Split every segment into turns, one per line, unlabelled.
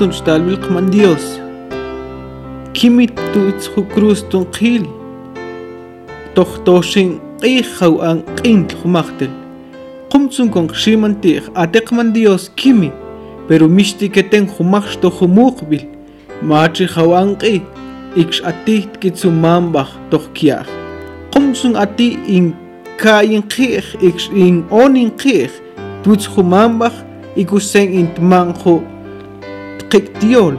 تنشتعل من Dios. Kimi tuitzhukrustun qil. Tohtoshin qijhaw an qintljumaqtel. Qumtsun kon ximantiq ateqman Dios kimi, pero mixti keten jumaqxto jumuqbil. Machi hawan qi, ikx atiht kitsumambaj tohkiaj. Qumtsun ati in kayin qij, ikx in onin qij, tuitzjumambaj ikusen intmanjo qiktiol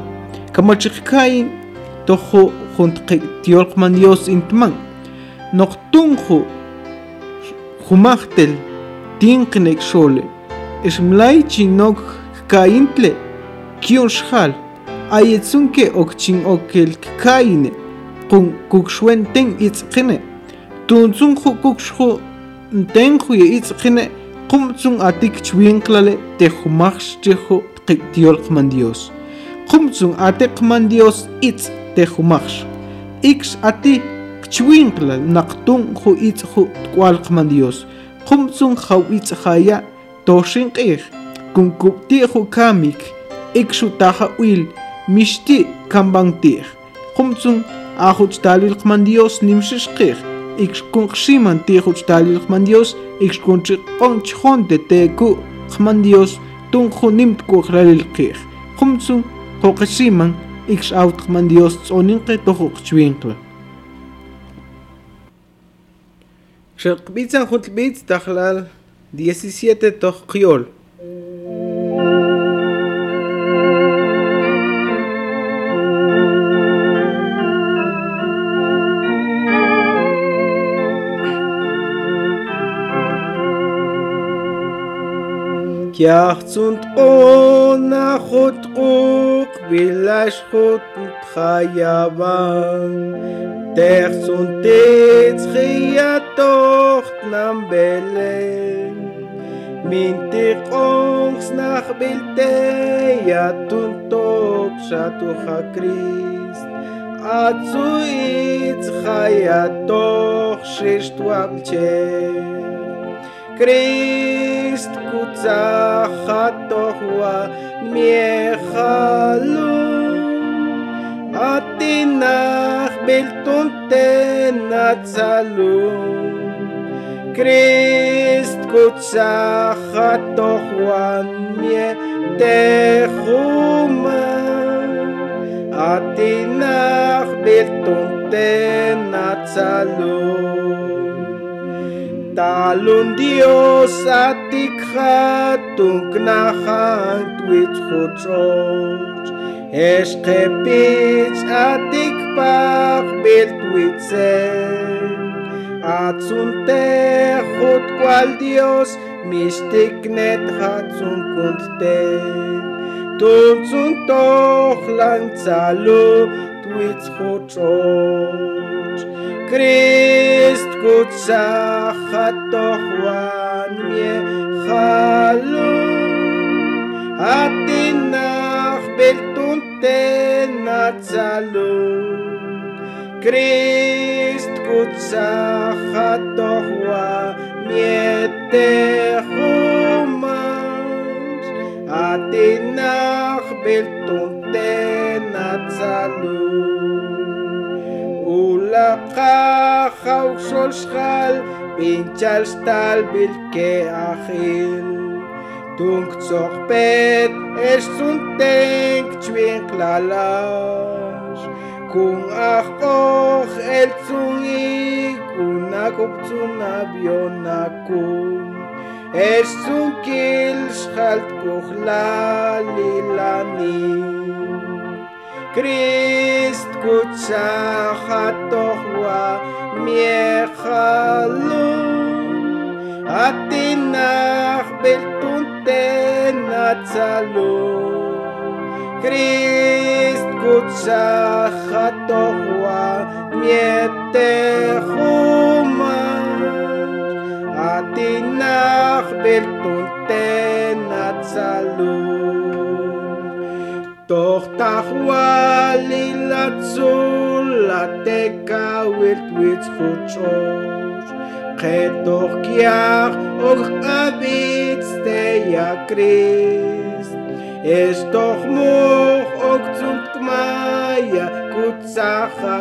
kamachiqkayin tojo junt qiktiol qman dios intman. Noqtunju jumajtel tinqnek xole ixmlaichi nok kkaintle kion xjal? Ayetzunke okchin okelkkayine qun kukxuenten itzqine tuntzunju kukxju ntenju ye itzqine qumtzun atikchwiinqlale tejumajxchejo tqiktiolqman dios qumsun atec man Dios itz tejumax ix ati kchwinkla naqtun ju itz ju tkualq man Dios qumsun jaw itz jaya toshinqij kunkupti ju kamik ikshu taja uil mishti kambantij qumsun ajuch talilq man Dios nimshishqij ixkunqximan tijuch talilq man Dios ixkunchiqonchjonte teku qman Dios tunju nimtkuqralilqij qumsun kokasiman ik out man Dios tsonin kay to kokchwinkle. Xakbitsan jutlbitz tahlal 17 tohkiol. Kiachzunt ona chot o ולשחוט חייבם. תחס und תץ חיה תוכת נמבלן. מן תכונס נח בלתי יתון תוק שתוך הקריסט. עצו יצחיה תוך ששתו אבצ'ן. Christ kutsachatohwa miechalu Atinach biltunte natzalu Christ kutsachatohwa mietechuma Atinach biltunte natzalu Talon Dios atik hatung knahan twitch hotroch Es kepich atik pak bil twitzel Atsunte hot cual Dios mistik net hatsun kunte Tunsun toch lanzalo twitch hotroch Christ kutsachatohwan mie chalun Atinach beltunte natzalun Christ kutsachatohwa mietechumans Atinach beltunte Ulaka sol schal pinchal stal bil ke achil Tunk zoch pet es sun denk chwinklalash Kung och el zungi kunakop zunabionakum Es sun kil schalt koch Krist kutsahatohwa miechalum atinach beltunten atzalum Krist kutsahatohwa mietechuma atinach beltunten atzalum Doch tachwali latzul la teka wilt wit chuchosh Chetoch kiach och abits te ya Christ es doch moch ok zum kmaya kutsacha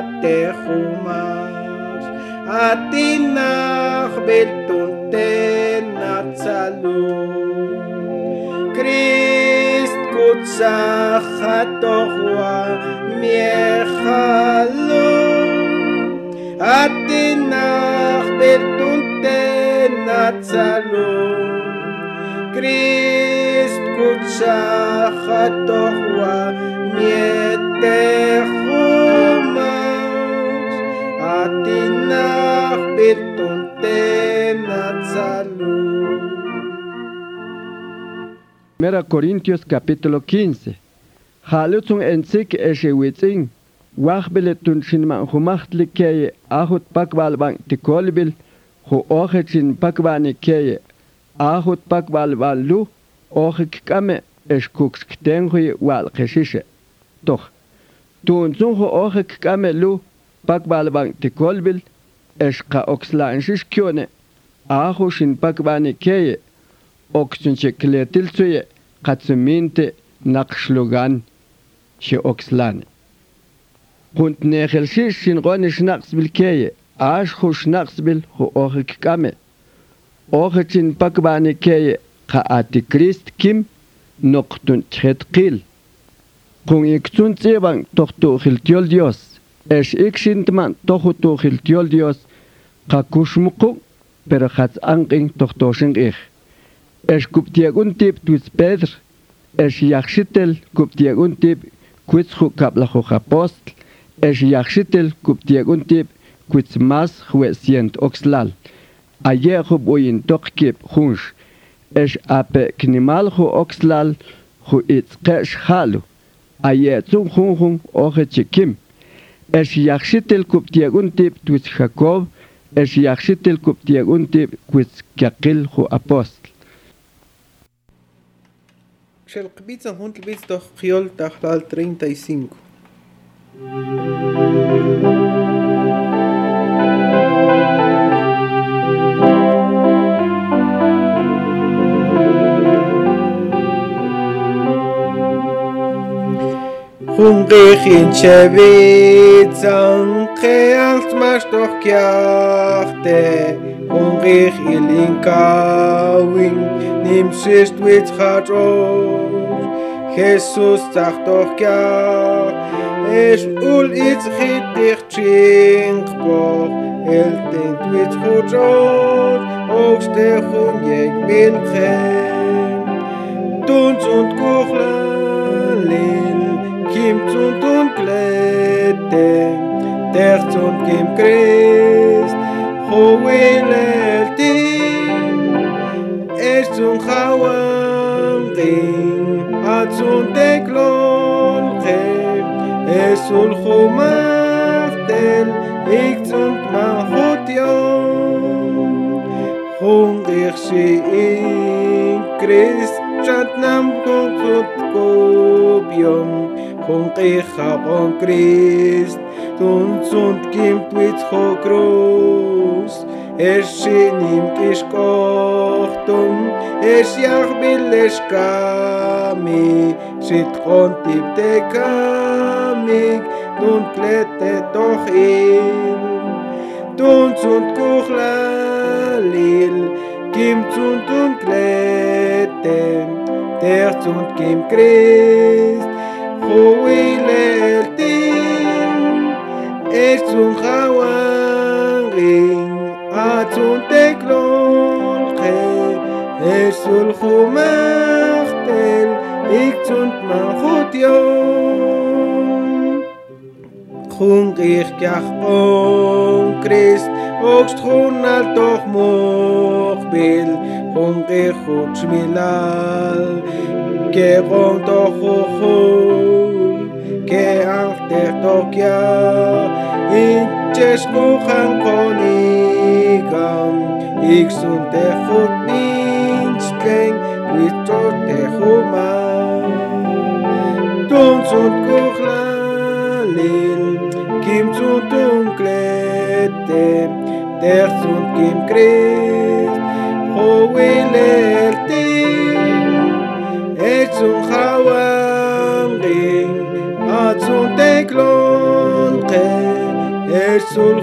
te chumash atinach beltunten atzalum Christ kutsacha tochwa miechalum atinach
1 Corintios capítulo 15. Halutun ensik eshewitzin, wahbele tunchinman humachtli keye ahut pakbalban tikolbil, hu ohechin pakbani keye, ahut pakbalban lu, ohek kame eshkuksktenhui walkeshishe. Toch, tunzun hu ohek kame lu, pakbalban tikolbil, eshka okslan shishkyone, ahushin pakbani keye, оксынче кілетілсуе қатсыминте нақшлуган ше оксланы. Хунд нехелшиш шин гони шнақс білкее, аш ху шнақс біл ху охы кікаме. Охы чин пакбаны кее, қа ати крист ким, ноқтун чхет қил. Кун икцун цебан тохту хилтьол диос, эш икшинтман тохуту хилтьол диос, қа кушмуку, перхац анқин тохтошин их. Ești cuptie un tip tu Pedr, es ești iachșitel cuptie un tip cuț cu cap la hohapost, ești iachșitel cuptie un tip cuț mas huesient oxlal. Aie hub uin toc kip es ești ape cnimal hu oxlal, hu itz keș halu. Aie zum hun hun ohe cikim. Ești iachșitel cuptie un tip tu Jacob, ești iachșitel cuptie un tip cuț chiaqil hu apostel
Xelqbitza junto visto Giol Tajal 35. Junqijin chevitzan qealt mashtoh kiaqte Junqij ilinkawin in Linkawing, Nimm sich mit Chadros, Jesus sagt doch kjach, Es ul itz chit dich chinkboch, El denkt mit Chadros, Ogste chun jeg bilchen, Chawam Ring, Atzun Teklon Chem, Es ul Chumachtel, Ik zum Machot Yom, Hungrig sie in Christ, Chatnam Kunkut Es shinim kish kochtum, Es yach bilesh kami, Shit kontib te kamik, Tun klete toch il, Tun sunt kuchlalil, Kim sunt un klete, Der sunt kim Christ, Huileltin, Es un Hawarin, Ratzontek lolche, es ik zond mijn yom. Chunk ich kach on Christ, ogst chun al toch mochbil, chunk ich chut schmilal, keron toch uchul, ke ach toch ja, in. Ik zoek de goed niet spring, wie tot de goma. Toen zo'n kochla lil, kim zu Dunklete, der zo'n kim kreeg, ho wil er ting, et zo'n gauwam ring, at zo'n teklon kreeg, et zo'n.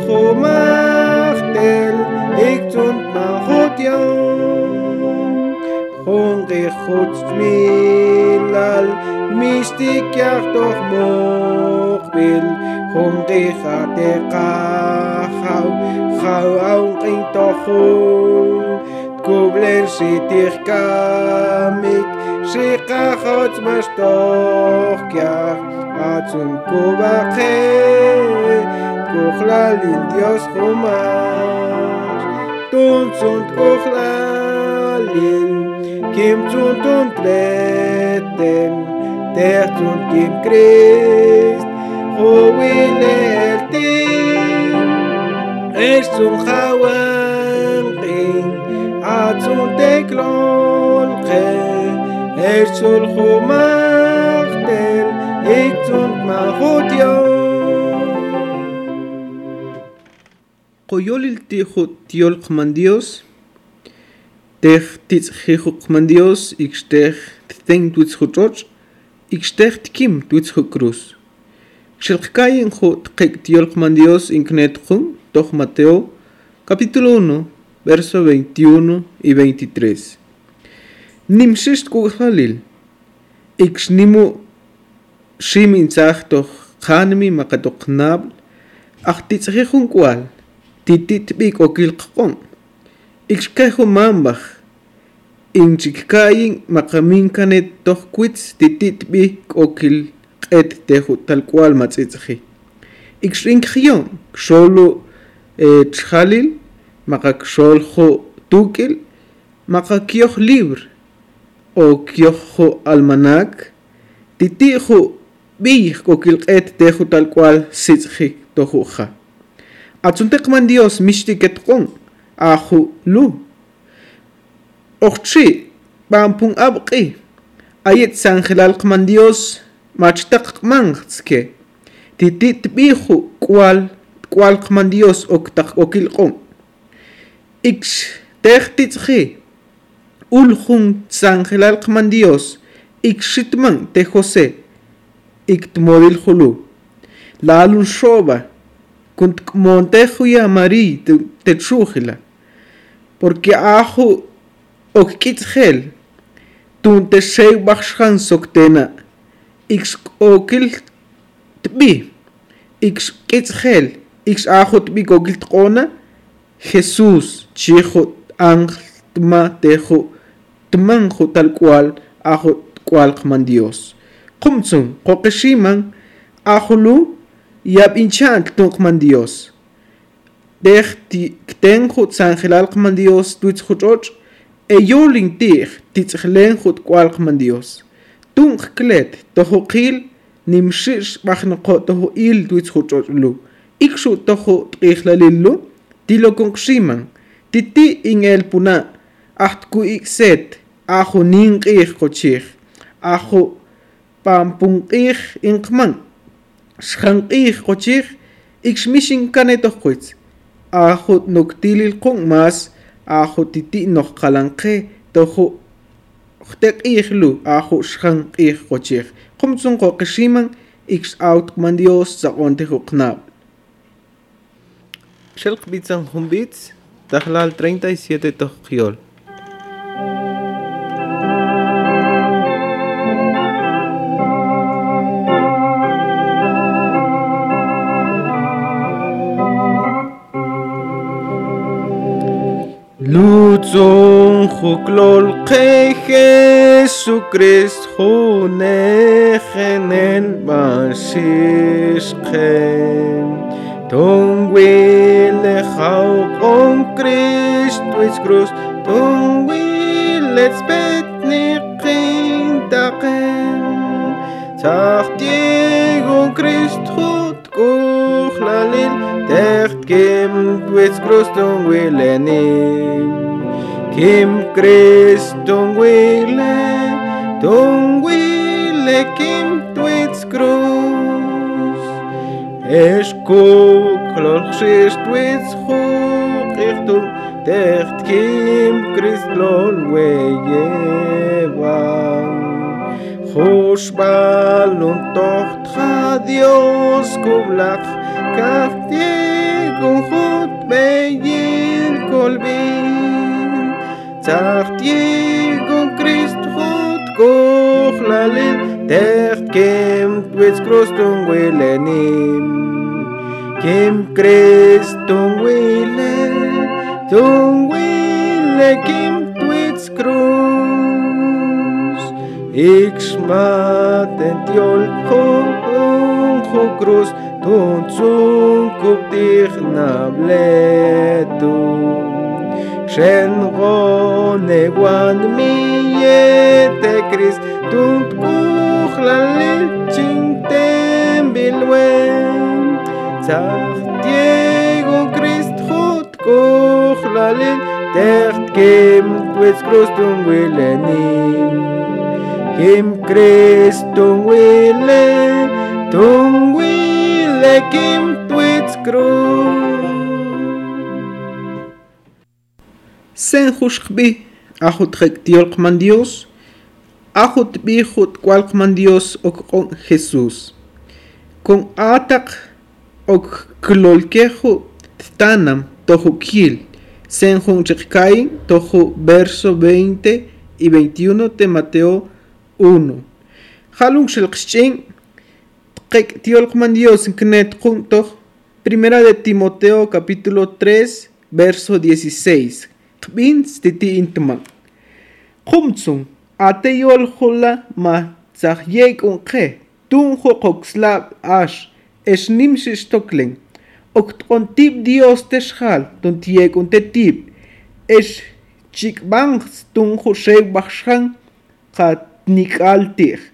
חונגי חוץ מילל משתיק יחתוך מוכביל חונגי חתכה חאו חאו אונגי תחול תקובלן שיתיך קמיק שיחה חוץ משתוך כך עצום כובחי כוכלל אינדיוס חומה Kuchlalil Dios chumash Tunzunt kuchlalil Kim zuntun treten Der zunt kim Christ er mahut Coyolil tijo tiol man Dios, tej titz hijo man Dios, ixtej ten tuitz hutroch, ixtej tkim tuitz cruz. Xelkay en jo tqek tiol man Dios inknet jum, toj Mateo, capítulo 1, verso 21 y 23. Nimshist kughalil, ixnimu shimin zahtoch, khanmi makatoknabl, achtitzhijun kual. titit bik tititb'ik okilq'on ikxkaj jomanbaj inchikkayin makamin kanet toj kwitz tititb'ik okilq'et teju talcual matzitzji ikxrin kjion xolu txalil ho tukil maqakyoj libr, o kiyoh almanak, titi ho kyojjo almanac et tehu tal kual sitzhi sitzji tojuja აწუნტეყმან დიოს მიშტი კეთყონ ახუ ლუ. ოხჩი ბამპუნ აბყი. აიეთ სანხილალყმან დიოს მაჩტაყმანხცკე დიდი ტბიხუ კვალ კვალყმან დიოს ოქტახ ოკილყონ იქ ტეხტიცხი ულხუნ სანხილალყმან დიოს იქ შიტმან ტეხოსე იქ ტმორილხულუ ლალუნ შობა كنت montejo y amari te chujila porque ajo ok kitgel tun te shei baxhan soktena x okil tbi x kitgel x ajo tbi kokil tqona Jesús chijo ángel tma tejo tmanjo tal cual ajo cual man Dios qumtsun qoqeshiman ajulu y ab inchan dios. Dehti ten hut sangel alkman dios tuits hutoch e yolin tir tits dios. Tung klet toho kil nim shish bachn ko il tuits hutoch lu. Ikshu toho tichlalilu dilo kung shiman titi in el puna ahtku ikset ahu ning ich kochich ahu pampung ich inkman xanq'iij qochij ikxmixin kanetojkuitz ajo' noktilil qonmas ajo' titi' nojqalanqe tojo' jtek'ijlu ajo' xanq'iij qochij qomtson qoqiximan ikx awtqman dios saqontij oqnab' xelqbitz anjunbitz tajlal 37 tojqiol Lutzon juklol que Jesucrist junegen basischen Ton wille hau on Christ is cruz Ton wille spet niqin taqen. Sagt Diego Christ hut kuchlalil Techt kim twits krustung wille nim Kim Christung wille Tung wille kim twits krus Es kuklol xist twits chuk ichtung Techt kim Christ lol weye wang Hochball und Tochter Dios kublach Kachtiego ujut beyin kolbin tahtie con Cristo hut kohlalin kem twits krustun wilenim kem Cristun wile tun wile kem maten tiol hut kup dich nabletu Shen rone wan miete Chris Tun kuch la leching tembilwen Zach Diego Christ hut kuch la lil Techt kim twits cruz tung willenim Kim Christ tung wille Alekim Twitzkrum. Sen hushkbi, ajut hektiol man Dios, ajut bijut cual man Dios o con Jesús. Con atak o klolkejo tanam tohukil, sen hunchikain tohu verso 20 y 21 de Mateo 1. Halung shelkshchin Yolcman Dios en Knet junto, Primera de Timoteo capítulo 3 verso 16. Kumtsung, ateyol hula ma tzahyek unke, tun hokoxlab ash, Es esnim shistoklen, octontip dios teshal, tontiek untetip, es chikbang tun hoshek bachshan, katnikaltich.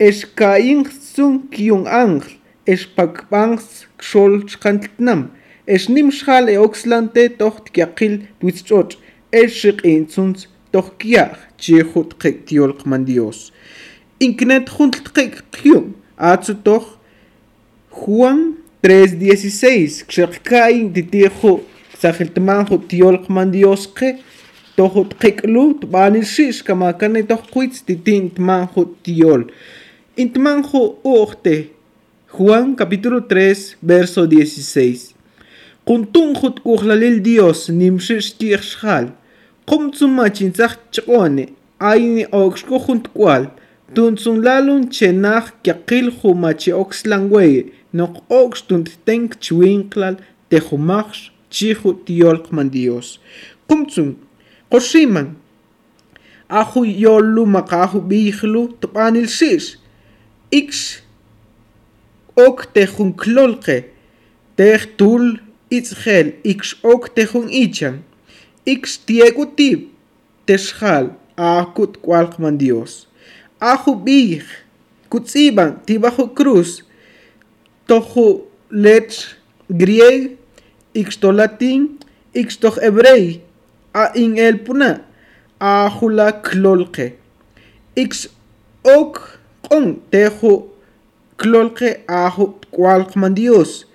Es kaing zum kiung Eschkaingsun kiun angr, Eschpakbangs xol xkantnam, Eschnimschal eoxlante tocht kiakil duischot, Eschikintsuns toch kiach, Chehut kektiol kmandios. Inknet hunt kek kiun, Atsu toch Juan 3.16, Xerkain titijo, Xajeltmanjo tiol kmandiosque, Tohut keklu, Tbanil banishish Kamakane toh kuitz titin tmanjo tiol. Intmanjo Ochte, Juan capítulo 3, verso 16. Kuntunjut ujlalil Dios nimshishkirshal, kumtsumachinzach chone, aini oxko juntkual, tuntsunlalun chenaj kyakil jumachi oxlangweye, noq ox tunttenk chwinklal tejumach chijut tiolkman Dios. Kumtsum, qoshiman, ahu yolu maqahu bijlu tupanil shish, ix ok tejun klolqe tej tul itzjel ix ok tejun ichan. Ix tiegu tip texjal akut kwalqman Dios. Aju bij kutziban tibajo cruz toju letr grieg ix to latín ix to hebrei a in el puna aju la klolqe ix ok un tejo clolque ajo cual comandios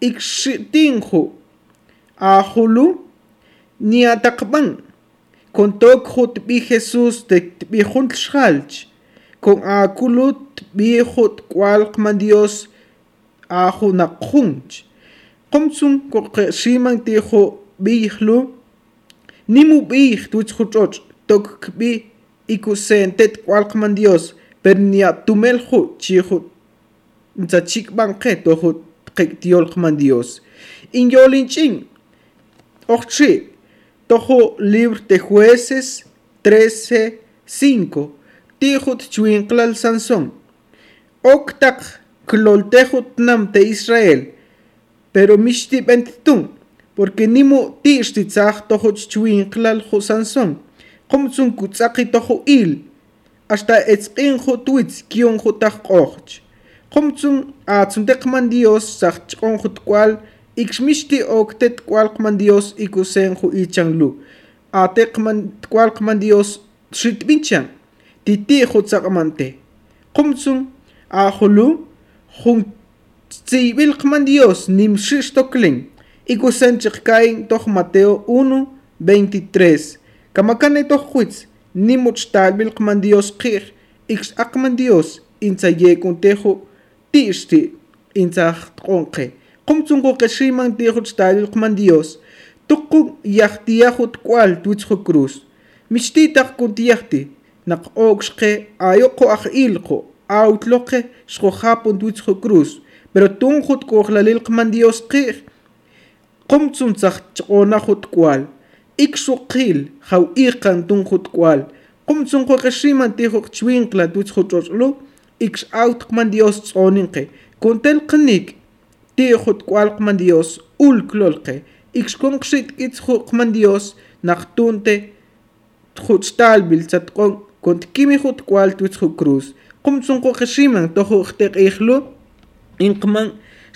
ixtinjo ajulu ni atacban con toco tbi Jesús de tbi con aculut tbi jut cual comandios na bihlu. Nimu bih tuch hutoch tok bi dios pernia tumel ju chiju tzachik banque toju qiktiol qman Dios. Inyolinching ochchi tojo libro de jueces 13 5 tijut chuinqlal Sansón. Octaq kloltejut nam de Israel pero mishtipentitun porque nimu tixtitzaj tojo chuinqlal ju Sansón. Qomtsun kutzaqi tojo il hasta etzqinju tuitz kionju taj qojch. Qomtzun atzunte qman Dios sajchqonju tkual ikxmixti okte tkual qman Dios ikusenju ichanlu. Ate qman tkual qman Dios xitbinchan titiju tzaqmante. Qomtzun ajulu jun tzibil qman Dios nimxixtoklen ikusenchik kain toj Mateo 1, 23. Kamakane toj. nimochtal bilqman Dios qig ix aqman Dios insa yekun tejo tixti insa qonqe qumtsunqu qishriman tejo chtal bilqman Dios tuqqu yaqtiyajut kwal tuitzju cruz michtitaq kuntiyajti naq oqshqe ayoqo aq ilqo autloqe shqojapun tuitzju cruz pero tunjut kuqlalil qman Dios qig qumtsuntsaj chqonajut kwal iksuqil jawiqan tunjut kual qumtsunqa qashiman tijuq chwinqla tutsju ch'os'lu ikx'awtqman dios tz'oninqe kuntelqanik tijut kualqman dios ulklolqe. Ikxkunqxit itzjuqman dios naqtunte tjutztalbil tzatqon kuntkimi jut kual tutsju qum qumtsunqa qashiman tojuq teq'ijlu inqman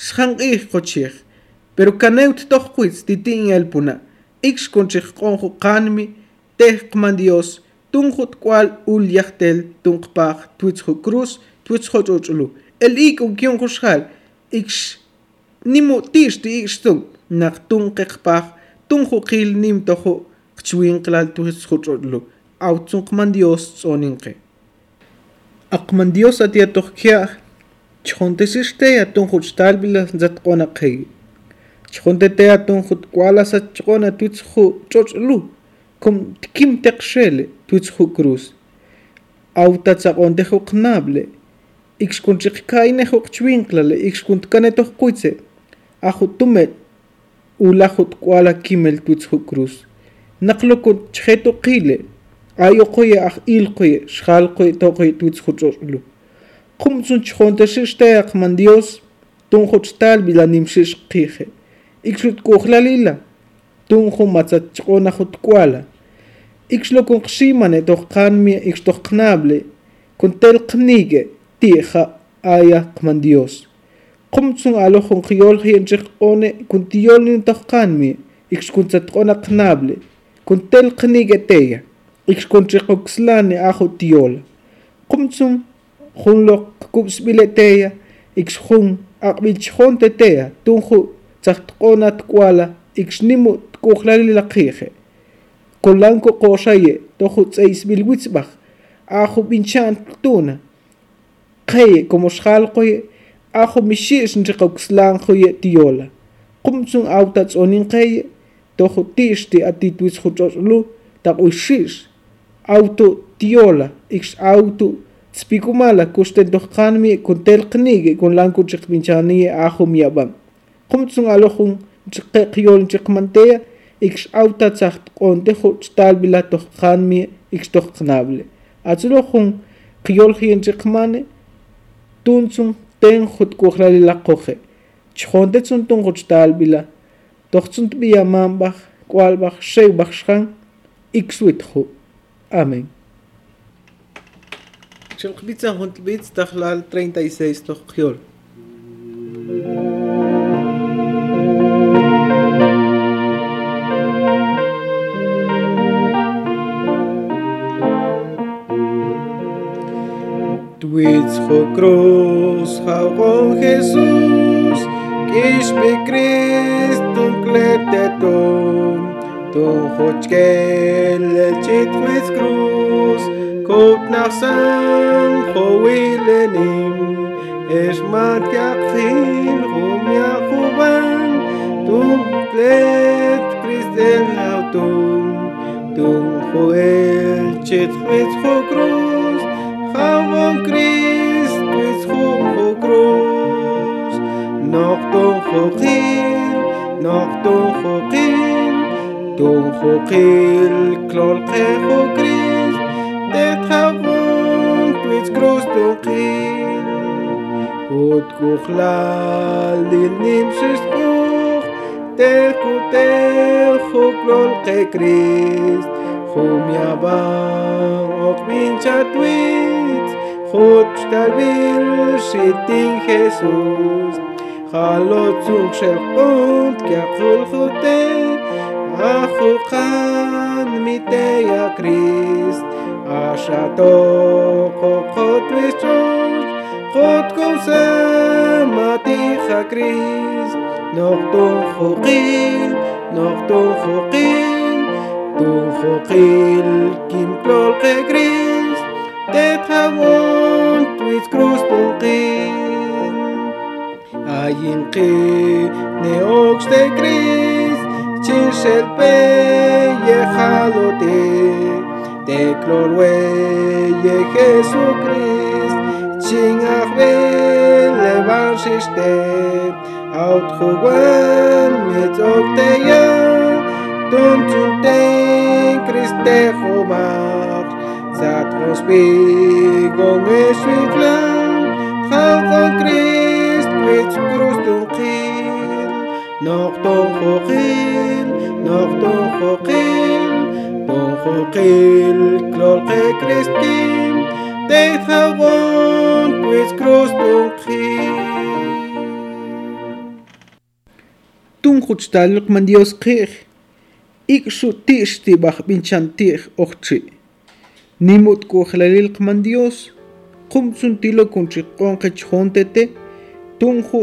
xjanq'ij qochij pero kanewt toqquitz titin yalpuna' ikskunchikqonju qanmi tejqman dios tunju tkual ul yajtel tunqpaj twitzju cruz twitzju ch'uch'lu el ik'un kionju xjal ikx nimu tixti ikxtun naq tunqeqpaj tunju qil nimtoju qchwinqlal twitzju ch'uch'lu awtzunqman dios tz'oninqe aqman dios atiatoqkiaj chjontesixteya tunju chtalbila zatqonaqej ჩხონდეტეატუნ ხუთ კვალასა ჩყონა თუცხუ წოწლუ კომ თქიმ ტეყშელე თუცხუ კრუს ავტაცა ყონდე ხო ყნაბლე იქშკუნ ჩიხკაინე ხო ჩვინკლალე იქშკუნ ткаნე თო ხუიცე ახუ თუმე ულა ხუთ კვალა კიმელ თუცხუ კრუს ნაყლოკუ ჩხეტო ყილე აიო ყოე ახ ილყოე შხალყოე თოყოე თუცხუ წოწლუ ხუმცუნ ჩხონდეში შტეაყმან დიოს დუნხუჩ ტალბილა ნიმშიშ ყიხე. ikxutkuqlalila tunju matzachqona jutkuala ixloconqximane toqqanmi ixtoqnable contel qnique tija aya qman dios. Qumtsun alo junqiyol jienchiqone kuntiyolnin toqqanmi ixkuntzatqona qnable. Contel qnique teya. Ixconchiqoxlani ajo tiola qumtsun junloq qkubsbileteya ixjun aqbilchjonteteya tunju tzaqtq'una tk'uala ikxnimu tk'uqlali laqiqe qolanku qoxaye toju tz'eysbil witzb'aj aju b'inchan ktuna qeye como xalqoye aju mixi'x nriqokslanjuye tiyola qumtsun awta tz'onin qeye toju ti'xti atitwitz ju ch'och'lu taq uixi'x awtu tiyola ikx awtu tzpikumala kuxtentojqanmi kun telqnigue kun lanku chiqb'inchaniye aju miyab'an qumtsun alohun chiqe qiyol chiqmanteya ikx awtatsaq qonte xuch talbilatoq qanmi ikxtoq qnable atsulohun qiyol qiyen chiqmane tunsun ten khut kuxrali laqoqe chxontetsun tun xuch talbila toqtsun tbiyamambaj kualbaj xeybaj xqan ikswitju amen Chilqbitza Juntlbitz, Tajlal 36 Tojkiol. Tuitzjo cruz jabón Jesús Kishpe Cristo kleteton Ton hochkel el chitwitz cruz Kot nach san howilenim Es mat yakhin rum yakuban Tum klet Christel autum Tum hoel chitwitz cruz Jabón Cristo es jugo cruz Noch don joquil, noch don joquil Don joquil, clol quejo Christ De jabón tuis cruz don quil Ut kuchlal dil nimsis kuch Te kutejo clol que Christ. Jum yabang ok Hogy al vil sitting Jesus Chalot zug shel punt kachul chute Achulchan mitei a Christ Ashato kochot vishosh Chot kusem matich a Christ Nochtun chuchil, nochtun chuchil Tun chuchil kim tlol chegril Christ te jabón tuis cruz tunqin ayin qi ne ox de cris chinshel pe ye jalote te clorwe ye Jesucrist chingahbe levanshiste aut jugan θα προσπίγουν εσύ κλάν Θα θα κρίστ πίτς κρούς τον κύλ Νοχ τον χωκύλ, νοχ τον χωκύλ Τον χωκύλ κλόλ και κρίστ κύλ Δε θα γόν πίτς κρούς τον Τον χωτσταλ λοκμαντιός κύχ Ik shu tish ti bach binchan tih och nimutkuajlalilqman Dios. Qumtsun tilo kunchiqonqa chjuntete tunju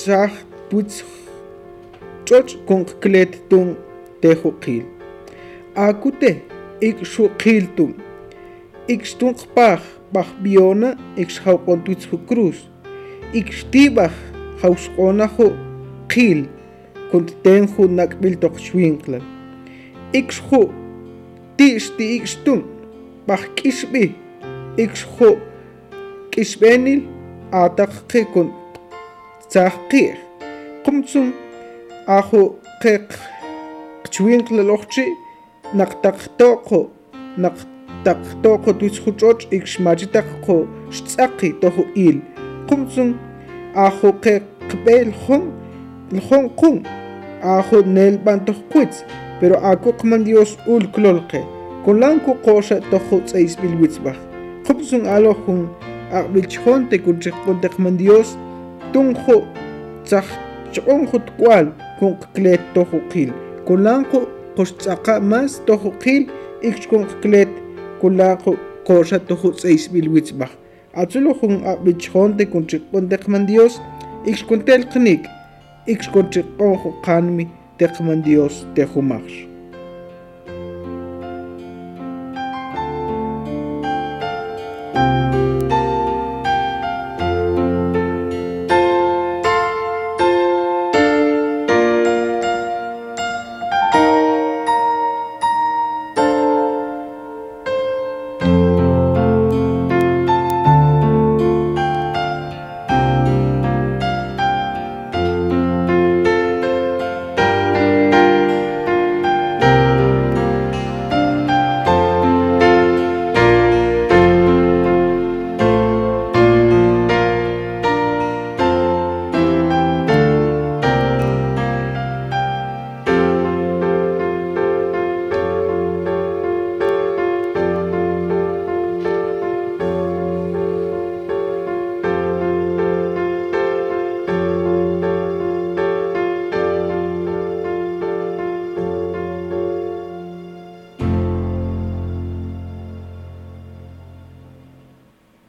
saj puitz choch kunqklet tun teju qil. Akute ikshu qiltum ikstunqpaj pajbiona ikshawqontuitsju cruz. Ikxtibaj jawsqonaju qil kuntetenju nakbiltoqxuinqlan ikxju ik ikxtun. бахкишби икшхо кишбенил атахкикун цахкир кумцум ахо кек кчвинклелохчи нактактоқо нактактоқо туисхучоч икшмажитаққо шцақи тохо ил кумцум ахо кек кбелхон лхон кум ахо нелбантохкуиц pero ako kman Dios ulklolke. kulanku qosha tojuts e isbilwitzbaj qupsun alo jun aqbilchjonte kunchejpontejman dios tunju tzajch'onju tkual kunqklet toju qil kulanku qoxtzaqa mas toju qil ikch kunqklet kulanku qosha tojuts e isbilwitzbaj atzulo jun aqbilchjonte kunchejpontejman dios ikch kuntelqnik ikch kunchejponju qanmi teqman dios tejumakx